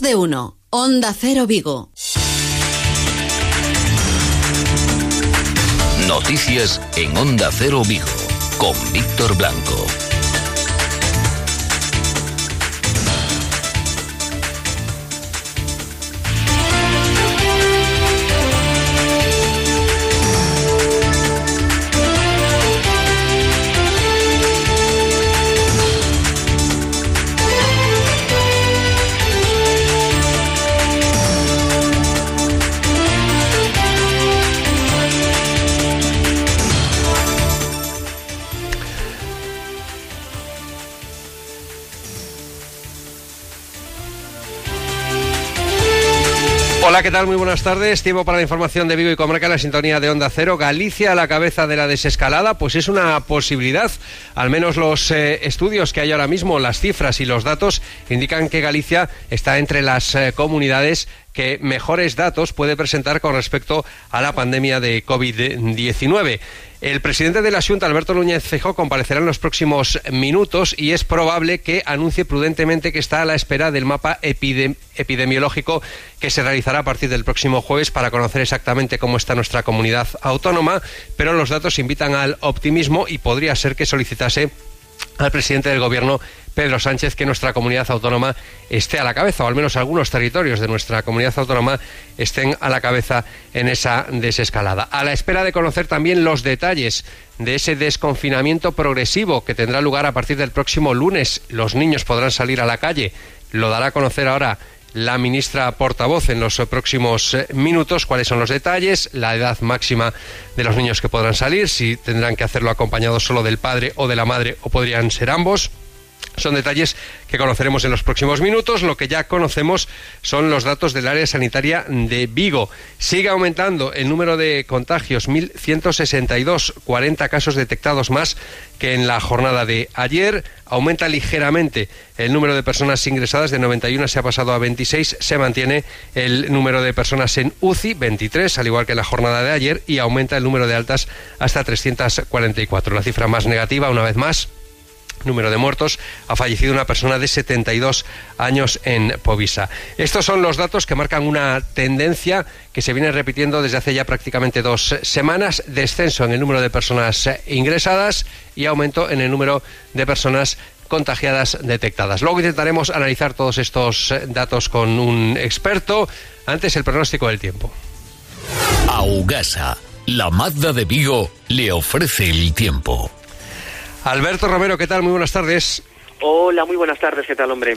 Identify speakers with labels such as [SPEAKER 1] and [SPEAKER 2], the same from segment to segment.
[SPEAKER 1] De uno. Onda Cero Vigo.
[SPEAKER 2] Noticias en Onda Cero Vigo con Víctor Blanco.
[SPEAKER 3] Hola, ¿qué tal? Muy buenas tardes. Tiempo para la información de Vigo y Comarca la sintonía de Onda Cero. Galicia a la cabeza de la desescalada, pues es una posibilidad. Al menos los eh, estudios que hay ahora mismo, las cifras y los datos indican que Galicia está entre las eh, comunidades que mejores datos puede presentar con respecto a la pandemia de COVID-19. El presidente de la Junta, Alberto Núñez Feijóo, comparecerá en los próximos minutos y es probable que anuncie prudentemente que está a la espera del mapa epidemiológico que se realizará a partir del próximo jueves para conocer exactamente cómo está nuestra comunidad autónoma, pero los datos invitan al optimismo y podría ser que solicitase al presidente del Gobierno, Pedro Sánchez, que nuestra comunidad autónoma esté a la cabeza, o al menos algunos territorios de nuestra comunidad autónoma estén a la cabeza en esa desescalada. A la espera de conocer también los detalles de ese desconfinamiento progresivo que tendrá lugar a partir del próximo lunes. Los niños podrán salir a la calle. Lo dará a conocer ahora la ministra portavoz en los próximos eh, minutos cuáles son los detalles, la edad máxima de los niños que podrán salir, si tendrán que hacerlo acompañados solo del padre o de la madre o podrían ser ambos. Son detalles que conoceremos en los próximos minutos. Lo que ya conocemos son los datos del área sanitaria de Vigo. Sigue aumentando el número de contagios, 1.162, 40 casos detectados más que en la jornada de ayer. Aumenta ligeramente el número de personas ingresadas, de 91 se ha pasado a 26. Se mantiene el número de personas en UCI, 23, al igual que en la jornada de ayer, y aumenta el número de altas hasta 344. La cifra más negativa, una vez más, número de muertos, ha fallecido una persona de 72 años en Povisa. Estos son los datos que marcan una tendencia que se viene repitiendo desde hace ya prácticamente dos semanas, descenso en el número de personas ingresadas y aumento en el número de personas contagiadas detectadas. Luego intentaremos analizar todos estos datos con un experto. Antes el pronóstico del tiempo.
[SPEAKER 2] Augasa, la Mazda de Vigo, le ofrece el tiempo.
[SPEAKER 3] Alberto Romero, ¿qué tal? Muy buenas tardes.
[SPEAKER 4] Hola, muy buenas tardes, ¿qué tal, hombre?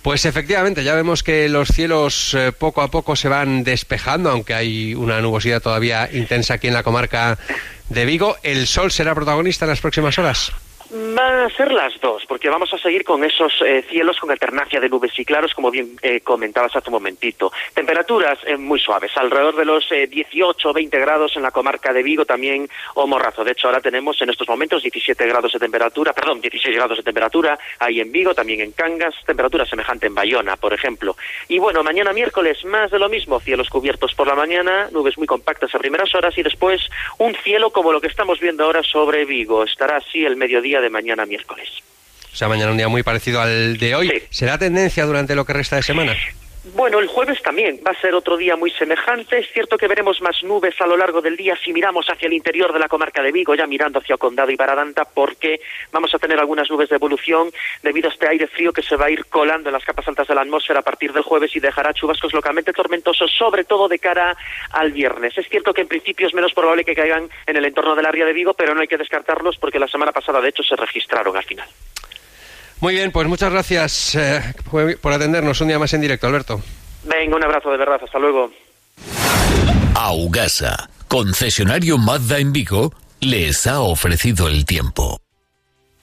[SPEAKER 3] Pues efectivamente, ya vemos que los cielos eh, poco a poco se van despejando, aunque hay una nubosidad todavía intensa aquí en la comarca de Vigo. ¿El sol será protagonista en las próximas horas?
[SPEAKER 4] Van a ser las dos, porque vamos a seguir con esos eh, cielos con alternancia de nubes y claros, como bien eh, comentabas hace un momentito. Temperaturas eh, muy suaves, alrededor de los 18 o 20 grados en la comarca de Vigo, también o Morrazo. De hecho, ahora tenemos en estos momentos 17 grados de temperatura, perdón, 16 grados de temperatura ahí en Vigo, también en Cangas, temperatura semejante en Bayona, por ejemplo. Y bueno, mañana miércoles más de lo mismo, cielos cubiertos por la mañana, nubes muy compactas a primeras horas y después un cielo como lo que estamos viendo ahora sobre Vigo. Estará así el mediodía de mañana miércoles.
[SPEAKER 3] O sea, mañana un día muy parecido al de hoy.
[SPEAKER 4] Sí.
[SPEAKER 3] ¿Será tendencia durante lo que resta de semana?
[SPEAKER 4] Bueno, el jueves también va a ser otro día muy semejante. Es cierto que veremos más nubes a lo largo del día si miramos hacia el interior de la comarca de Vigo, ya mirando hacia Condado y Baradanta, porque vamos a tener algunas nubes de evolución debido a este aire frío que se va a ir colando en las capas altas de la atmósfera a partir del jueves y dejará chubascos localmente tormentosos, sobre todo de cara al viernes. Es cierto que en principio es menos probable que caigan en el entorno del área de Vigo, pero no hay que descartarlos porque la semana pasada, de hecho, se registraron al final.
[SPEAKER 3] Muy bien, pues muchas gracias eh, por por atendernos un día más en directo, Alberto.
[SPEAKER 4] Venga, un abrazo de verdad. Hasta luego.
[SPEAKER 2] Augasa, concesionario Mazda en Vigo, les ha ofrecido el tiempo.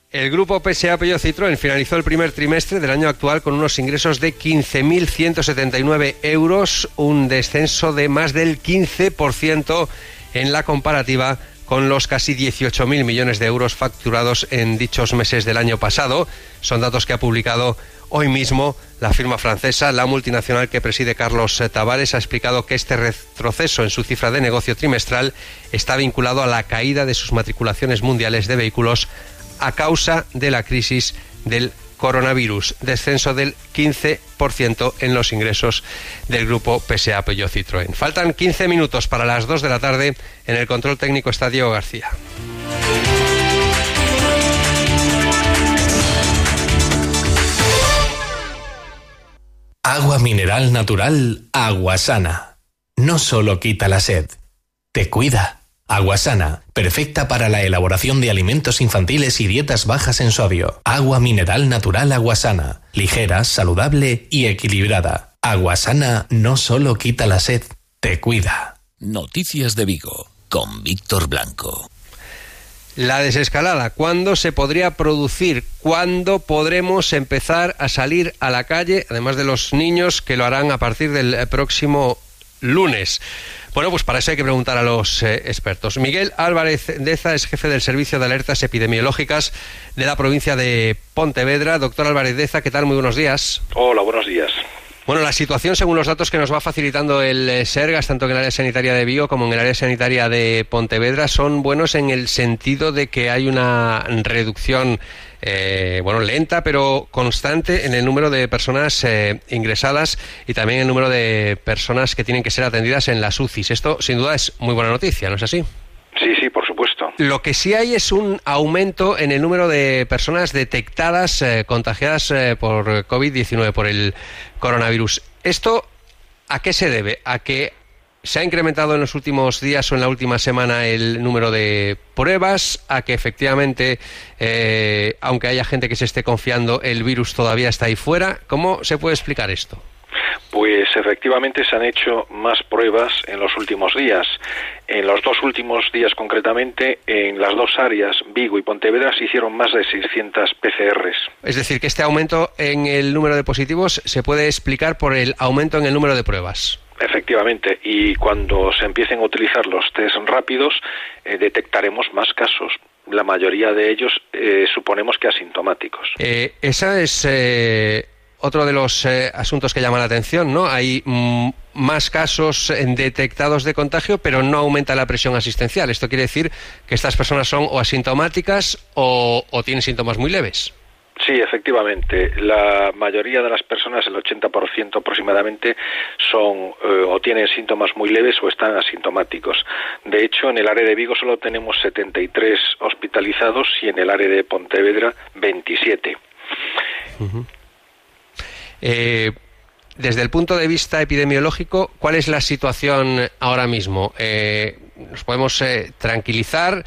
[SPEAKER 3] El grupo PSA Peugeot Citroën finalizó el primer trimestre del año actual con unos ingresos de 15.179 euros, un descenso de más del 15% en la comparativa con los casi 18.000 millones de euros facturados en dichos meses del año pasado. Son datos que ha publicado hoy mismo la firma francesa. La multinacional que preside Carlos Tavares ha explicado que este retroceso en su cifra de negocio trimestral está vinculado a la caída de sus matriculaciones mundiales de vehículos a causa de la crisis del coronavirus, descenso del 15% en los ingresos del grupo PSA Peugeot Citroën. Faltan 15 minutos para las 2 de la tarde. En el control técnico está Diego García.
[SPEAKER 2] Agua mineral natural, agua sana. No solo quita la sed, te cuida. Agua sana, perfecta para la elaboración de alimentos infantiles y dietas bajas en sodio. Agua mineral natural agua sana, ligera, saludable y equilibrada. Agua sana no solo quita la sed, te cuida.
[SPEAKER 5] Noticias de Vigo, con Víctor Blanco.
[SPEAKER 3] La desescalada, ¿cuándo se podría producir? ¿Cuándo podremos empezar a salir a la calle? Además de los niños que lo harán a partir del próximo lunes. Bueno, pues para eso hay que preguntar a los eh, expertos. Miguel Álvarez Deza es jefe del Servicio de Alertas Epidemiológicas de la provincia de Pontevedra. Doctor Álvarez Deza, ¿qué tal? Muy buenos días.
[SPEAKER 6] Hola, buenos días.
[SPEAKER 3] Bueno, la situación, según los datos que nos va facilitando el eh, Sergas, tanto en el área sanitaria de Vigo como en el área sanitaria de Pontevedra, son buenos en el sentido de que hay una reducción eh, bueno, lenta pero constante en el número de personas eh, ingresadas y también el número de personas que tienen que ser atendidas en las UCIs. Esto, sin duda, es muy buena noticia, ¿no es así?
[SPEAKER 6] Sí, sí, por supuesto.
[SPEAKER 3] Lo que sí hay es un aumento en el número de personas detectadas eh, contagiadas eh, por COVID-19, por el coronavirus. ¿Esto a qué se debe? ¿A que se ha incrementado en los últimos días o en la última semana el número de pruebas? ¿A que efectivamente, eh, aunque haya gente que se esté confiando, el virus todavía está ahí fuera? ¿Cómo se puede explicar esto?
[SPEAKER 6] Pues efectivamente se han hecho más pruebas en los últimos días. En los dos últimos días concretamente, en las dos áreas, Vigo y Pontevedra, se hicieron más de 600 PCRs.
[SPEAKER 3] Es decir, que este aumento en el número de positivos se puede explicar por el aumento en el número de pruebas.
[SPEAKER 6] Efectivamente, y cuando se empiecen a utilizar los test rápidos, eh, detectaremos más casos. La mayoría de ellos eh, suponemos que asintomáticos.
[SPEAKER 3] Eh, esa es otro de los eh, asuntos que llama la atención, ¿no? Hay mm, más casos detectados de contagio, pero no aumenta la presión asistencial. Esto quiere decir que estas personas son o asintomáticas o, tienen síntomas muy leves.
[SPEAKER 6] Sí, efectivamente. La mayoría de las personas, el 80% aproximadamente, son eh, o tienen síntomas muy leves o están asintomáticos. De hecho, en el área de Vigo solo tenemos 73 hospitalizados y en el área de Pontevedra 27.
[SPEAKER 3] Eh, desde el punto de vista epidemiológico, ¿cuál es la situación ahora mismo? Eh, ¿Nos podemos eh, tranquilizar?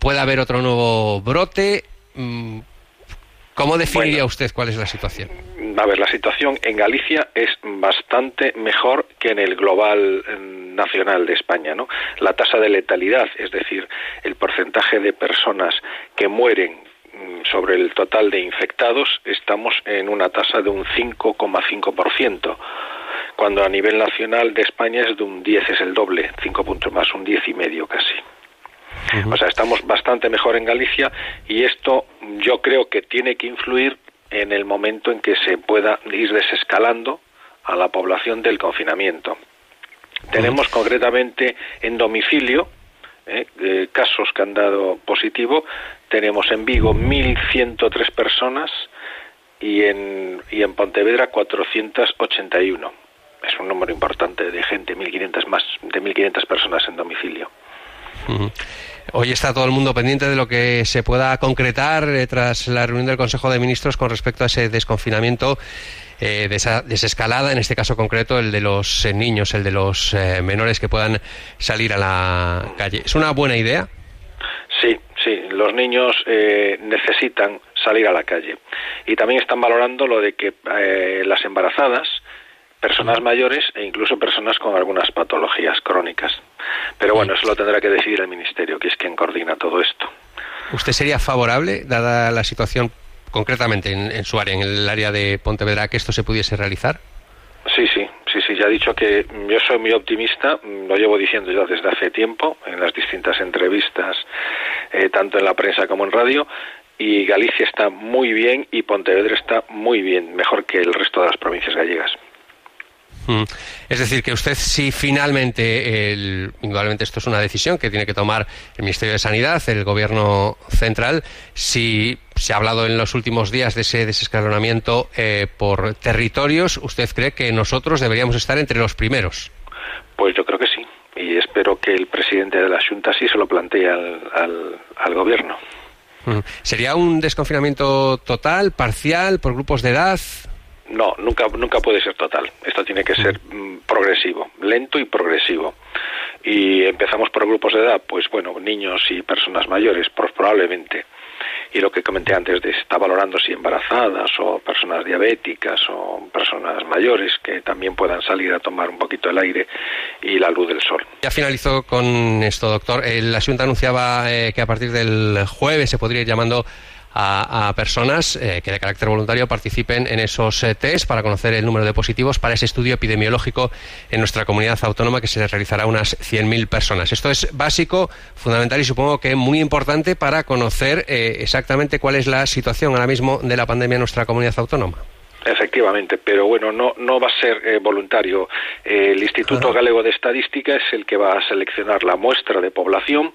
[SPEAKER 3] ¿Puede haber otro nuevo brote? ¿Cómo definiría usted cuál es la situación?
[SPEAKER 6] A ver, la situación en Galicia es bastante mejor que en el global mm, nacional de España, ¿no? La tasa de letalidad, es decir, el porcentaje de personas que mueren Mm, sobre el total de infectados estamos en una tasa de un 5,5%, cuando a nivel nacional de España es de un 10, es el doble, 5 puntos más, un 10 y medio casi. O sea, estamos bastante mejor en Galicia y esto yo creo que tiene que influir en el momento en que se pueda ir desescalando a la población del confinamiento. Tenemos concretamente en domicilio ¿eh? Eh, casos que han dado positivo. Tenemos en Vigo 1.103 personas y en, y en Pontevedra 481. Es un número importante de gente, 1.500 más, de 1.500 personas en domicilio.
[SPEAKER 3] Hoy está todo el mundo pendiente de lo que se pueda concretar eh, tras la reunión del Consejo de Ministros con respecto a ese desconfinamiento eh, de esa desescalada, en este caso concreto el de los eh, niños, el de los eh, menores que puedan salir a la calle. ¿Es una buena idea?
[SPEAKER 6] Sí, sí, los niños necesitan salir a la calle. Y también están valorando lo de que las embarazadas, personas mayores e incluso personas con algunas patologías crónicas. Pero bueno, eso lo tendrá que decidir el Ministerio, que es quien coordina todo esto.
[SPEAKER 3] ¿Usted sería favorable, dada la situación concretamente en, su área, en el área de Pontevedra, que esto se pudiese realizar?
[SPEAKER 6] Sí, sí, sí, sí, ya he dicho que yo soy muy optimista, lo llevo diciendo ya desde hace tiempo, en las distintas entrevistas, eh, tanto en la prensa como en radio, y Galicia está muy bien y Pontevedra está muy bien, mejor que el resto de las provincias gallegas.
[SPEAKER 3] Mm. Es decir, que usted si finalmente, el, indudablemente esto es una decisión que tiene que tomar el Ministerio de Sanidad, el Gobierno central, si se ha hablado en los últimos días de ese desescalonamiento eh, por territorios, ¿usted cree que nosotros deberíamos estar entre los primeros?
[SPEAKER 6] Pues yo creo que sí. Y espero que el presidente de la Junta sí se lo plantee al, al Gobierno.
[SPEAKER 3] Mm. ¿Sería un desconfinamiento total, parcial, por grupos de edad?
[SPEAKER 6] No, nunca, nunca puede ser total. Esto tiene que ser mm, progresivo, lento y progresivo. Y empezamos por grupos de edad, pues bueno, niños y personas mayores, pues probablemente y lo que comenté antes de está valorando si embarazadas o personas diabéticas o personas mayores que también puedan salir a tomar un poquito el aire y la luz del sol.
[SPEAKER 3] Ya finalizo con esto, doctor. El asunto anunciaba eh, que a partir del jueves se podría ir llamando a, personas eh, que de carácter voluntario participen en esos eh, test para conocer el número de positivos para ese estudio epidemiológico en nuestra comunidad autónoma que se realizará a unas 100.000 personas. Esto es básico, fundamental y supongo que muy importante para conocer eh, exactamente cuál es la situación ahora mismo de la pandemia en nuestra comunidad autónoma.
[SPEAKER 6] Efectivamente, pero bueno, no, no va a ser voluntario. el Instituto Galego de Estadística es el que va a seleccionar la muestra de población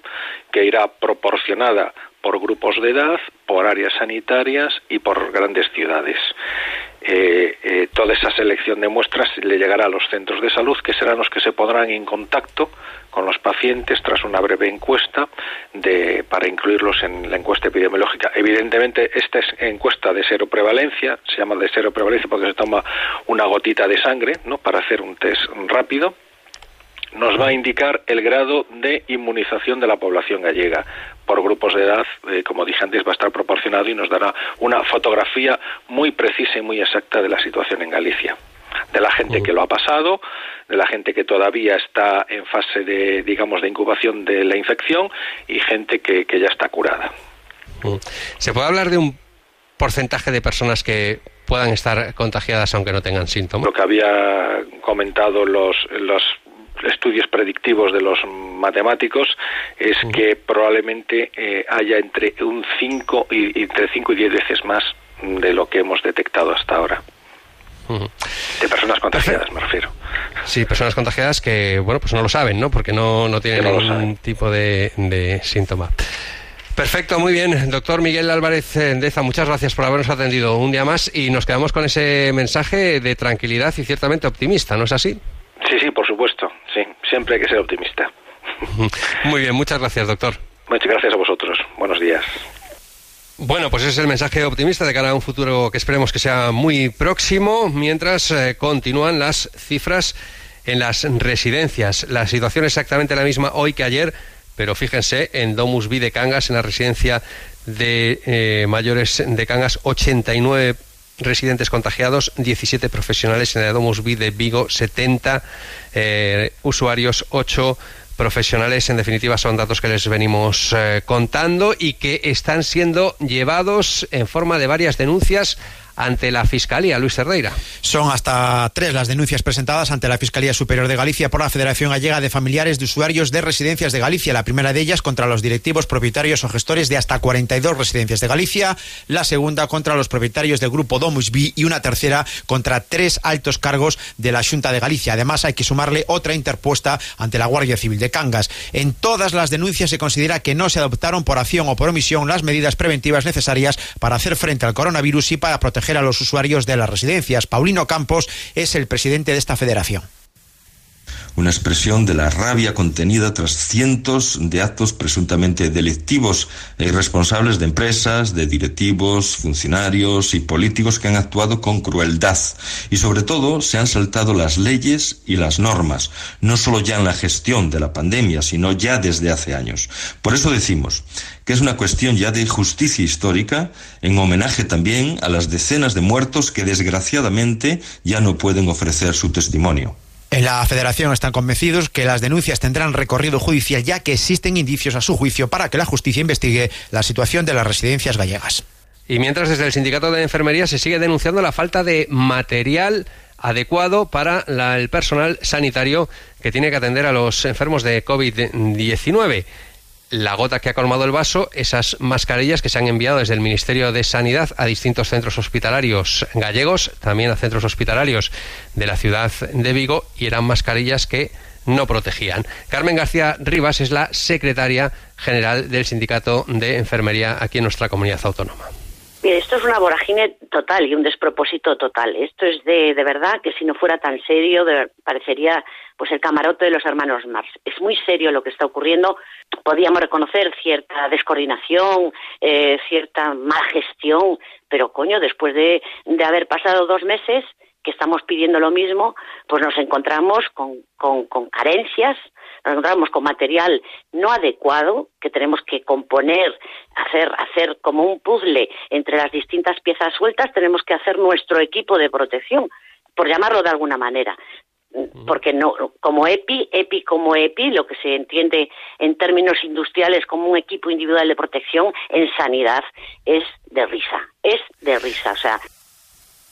[SPEAKER 6] que irá proporcionada por grupos de edad, por áreas sanitarias y por grandes ciudades. Eh, eh, toda esa selección de muestras le llegará a los centros de salud, que serán los que se pondrán en contacto con los pacientes tras una breve encuesta de, para incluirlos en la encuesta epidemiológica. Evidentemente, esta es encuesta de cero prevalencia, se llama de cero prevalencia porque se toma una gotita de sangre ¿no? para hacer un test rápido nos va a indicar el grado de inmunización de la población gallega. Por grupos de edad, eh, como dije antes, va a estar proporcionado y nos dará una fotografía muy precisa y muy exacta de la situación en Galicia. De la gente que lo ha pasado, de la gente que todavía está en fase de, digamos, de incubación de la infección y gente que, que ya está curada.
[SPEAKER 3] ¿Se puede hablar de un porcentaje de personas que puedan estar contagiadas aunque no tengan síntomas?
[SPEAKER 6] Lo que había comentado los, los estudios predictivos de los matemáticos es que probablemente eh, haya entre un 5 y entre 5 y 10 veces más de lo que hemos detectado hasta ahora. De personas contagiadas, me refiero.
[SPEAKER 3] Sí, personas contagiadas que, bueno, pues no lo saben, ¿no? Porque no, no tienen ningún tipo de, de síntoma. Perfecto, muy bien. Doctor Miguel Álvarez Endeza, muchas gracias por habernos atendido un día más y nos quedamos con ese mensaje de tranquilidad y ciertamente optimista, ¿no es así?
[SPEAKER 6] Sí, sí, por supuesto, sí. Siempre hay que ser optimista.
[SPEAKER 3] Muy bien, muchas gracias, doctor.
[SPEAKER 6] Muchas gracias a vosotros. Buenos días.
[SPEAKER 3] Bueno, pues ese es el mensaje optimista de cara a un futuro que esperemos que sea muy próximo, mientras eh, continúan las cifras en las residencias. La situación es exactamente la misma hoy que ayer, pero fíjense, en Domus B de Cangas, en la residencia de eh, mayores de Cangas, 89 residentes contagiados, 17 profesionales en el Domus B de Vigo, 70 eh, usuarios, 8 profesionales. En definitiva, son datos que les venimos eh, contando y que están siendo llevados en forma de varias denuncias ante la Fiscalía, Luis Herreira.
[SPEAKER 7] Son hasta tres las denuncias presentadas ante la Fiscalía Superior de Galicia por la Federación Gallega de Familiares de Usuarios de Residencias de Galicia. La primera de ellas contra los directivos, propietarios o gestores de hasta 42 residencias de Galicia. La segunda contra los propietarios del grupo Domus B y una tercera contra tres altos cargos de la Junta de Galicia. Además, hay que sumarle otra interpuesta ante la Guardia Civil de Cangas. En todas las denuncias se considera que no se adoptaron por acción o por omisión las medidas preventivas necesarias para hacer frente al coronavirus y para proteger a los usuarios de las residencias. Paulino Campos es el presidente de esta federación
[SPEAKER 8] una expresión de la rabia contenida tras cientos de actos presuntamente delictivos e irresponsables de empresas, de directivos, funcionarios y políticos que han actuado con crueldad y sobre todo se han saltado las leyes y las normas, no solo ya en la gestión de la pandemia, sino ya desde hace años. Por eso decimos que es una cuestión ya de justicia histórica, en homenaje también a las decenas de muertos que desgraciadamente ya no pueden ofrecer su testimonio.
[SPEAKER 7] En la Federación están convencidos que las denuncias tendrán recorrido judicial ya que existen indicios a su juicio para que la justicia investigue la situación de las residencias gallegas.
[SPEAKER 3] Y mientras desde el Sindicato de Enfermería se sigue denunciando la falta de material adecuado para el personal sanitario que tiene que atender a los enfermos de COVID-19. La gota que ha colmado el vaso, esas mascarillas que se han enviado desde el Ministerio de Sanidad a distintos centros hospitalarios gallegos, también a centros hospitalarios de la ciudad de Vigo, y eran mascarillas que no protegían. Carmen García Rivas es la secretaria general del Sindicato de Enfermería aquí en nuestra comunidad autónoma.
[SPEAKER 9] Mire, esto es una vorágine total y un despropósito total. Esto es de, de verdad que si no fuera tan serio parecería pues el camarote de los hermanos Mars. Es muy serio lo que está ocurriendo. Podíamos reconocer cierta descoordinación, eh, cierta mal gestión, pero coño, después de, de haber pasado dos meses que estamos pidiendo lo mismo, pues nos encontramos con, con, carencias, nos encontramos con material no adecuado que tenemos que componer, hacer, hacer como un puzzle entre las distintas piezas sueltas, tenemos que hacer nuestro equipo de protección, por llamarlo de alguna manera. Porque no como EPI, EPI como EPI, lo que se entiende en términos industriales como un equipo individual de protección en sanidad es de risa, es de risa, o sea,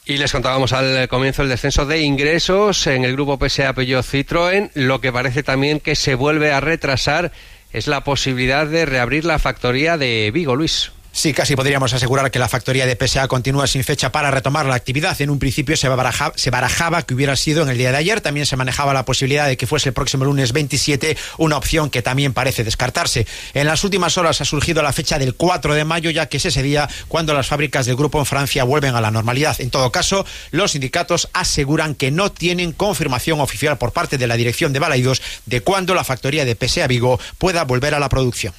[SPEAKER 3] y les contábamos al comienzo el descenso de ingresos en el grupo PSA Peugeot Citroën. Lo que parece también que se vuelve a retrasar es la posibilidad de reabrir la factoría de Vigo, Luis.
[SPEAKER 7] Sí, casi podríamos asegurar que la factoría de PSA continúa sin fecha para retomar la actividad. En un principio se barajaba, que hubiera sido en el día de ayer. También se manejaba la posibilidad de que fuese el próximo lunes 27, una opción que también parece descartarse. En las últimas horas ha surgido la fecha del 4 de mayo, ya que es ese día cuando las fábricas del grupo en Francia vuelven a la normalidad. En todo caso, los sindicatos aseguran que no tienen confirmación oficial por parte de la dirección de Balaidos de cuándo la factoría de PSA Vigo pueda volver a la producción.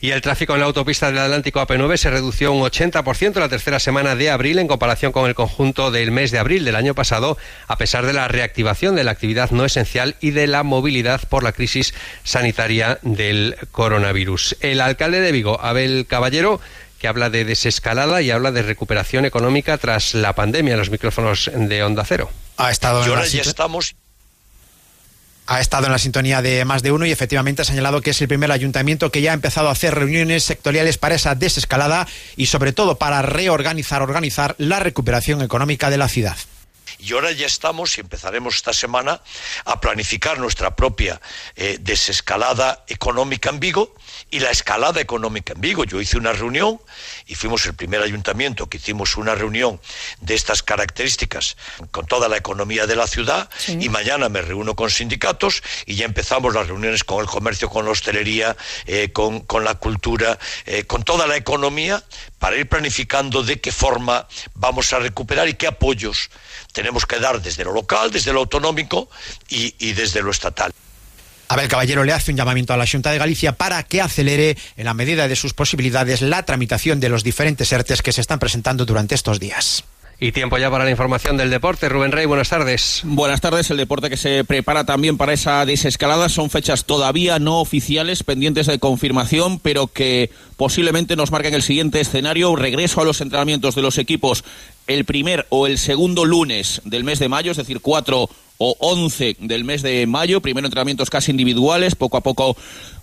[SPEAKER 3] Y el tráfico en la autopista del Atlántico AP9 se redució un 80% en la tercera semana de abril en comparación con el conjunto del mes de abril del año pasado, a pesar de la reactivación de la actividad no esencial y de la movilidad por la crisis sanitaria del coronavirus. El alcalde de Vigo, Abel Caballero, que habla de desescalada y habla de recuperación económica tras la pandemia en los micrófonos de Onda Cero.
[SPEAKER 7] Ha estado
[SPEAKER 10] y ahora ya estamos
[SPEAKER 7] ha estado en la sintonía de más de uno y efectivamente ha señalado que es el primer ayuntamiento que ya ha empezado a hacer reuniones sectoriales para esa desescalada y sobre todo para reorganizar, organizar la recuperación económica de la ciudad.
[SPEAKER 10] Y ahora ya estamos y empezaremos esta semana a planificar nuestra propia eh, desescalada económica en Vigo y la escalada económica en Vigo. Yo hice una reunión y fuimos el primer ayuntamiento que hicimos una reunión de estas características con toda la economía de la ciudad y mañana me reúno con sindicatos y ya empezamos las reuniones con el comercio, con la hostelería, eh, con, la cultura, eh, con toda la economía para ir planificando de qué forma vamos a recuperar y qué apoyos tenemos que dar desde lo local, desde lo autonómico y, desde lo estatal.
[SPEAKER 7] Abel Caballero le hace un llamamiento a la Junta de Galicia para que acelere, en la medida de sus posibilidades, la tramitación de los diferentes ERTES que se están presentando durante estos días.
[SPEAKER 3] Y tiempo ya para la información del deporte. Rubén Rey, buenas tardes.
[SPEAKER 11] Buenas tardes. El deporte que se prepara también para esa desescalada son fechas todavía no oficiales, pendientes de confirmación, pero que posiblemente nos marquen el siguiente escenario. Regreso a los entrenamientos de los equipos el primer o el segundo lunes del mes de mayo, es decir, 4 o 11 del mes de mayo. Primero entrenamientos casi individuales, poco a poco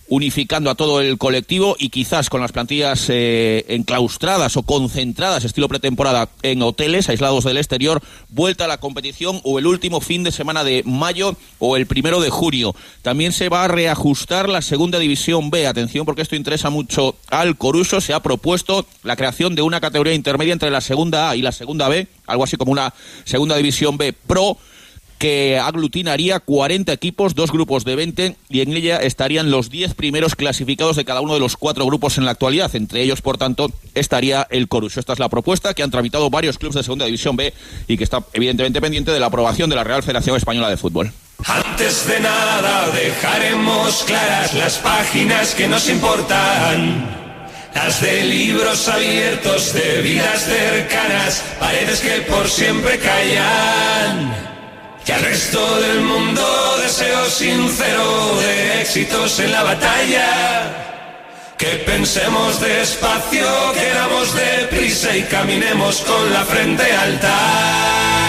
[SPEAKER 11] unificando a todo el colectivo y quizás con las plantillas eh, enclaustradas o concentradas, estilo pretemporada, en hoteles aislados del exterior, vuelta a la competición o el último fin de semana de mayo o el primero de junio. También se va a reajustar la segunda división B. Atención porque esto interesa mucho al Coruso. Se ha propuesto la creación de una categoría intermedia entre la segunda A y la segunda B, algo así como una segunda división B pro que aglutinaría 40 equipos, dos grupos de 20, y en ella estarían los 10 primeros clasificados de cada uno de los cuatro grupos en la actualidad. Entre ellos, por tanto, estaría el Corus. Esta es la propuesta que han tramitado varios clubes de Segunda División B y que está evidentemente pendiente de la aprobación de la Real Federación Española de Fútbol.
[SPEAKER 12] Antes de nada dejaremos claras las páginas que nos importan. Las de libros abiertos, de vidas cercanas, paredes que por siempre callan. Que al resto del mundo deseo sincero de éxitos en la batalla. Que pensemos despacio, queramos deprisa y caminemos con la frente alta.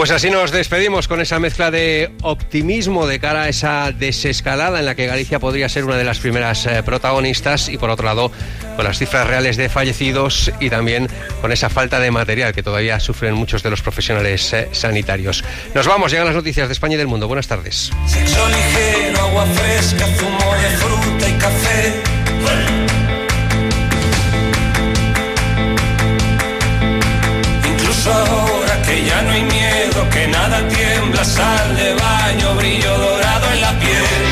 [SPEAKER 3] Pues así nos despedimos con esa mezcla de optimismo de cara a esa desescalada en la que Galicia podría ser una de las primeras eh, protagonistas y por otro lado con las cifras reales de fallecidos y también con esa falta de material que todavía sufren muchos de los profesionales eh, sanitarios. Nos vamos, llegan las noticias de España y del mundo. Buenas tardes.
[SPEAKER 12] Sexo ligero, agua fresca, zumo de fruta y café. Incluso que ya no hay miedo, que nada tiembla, sal de baño, brillo dorado en la piel.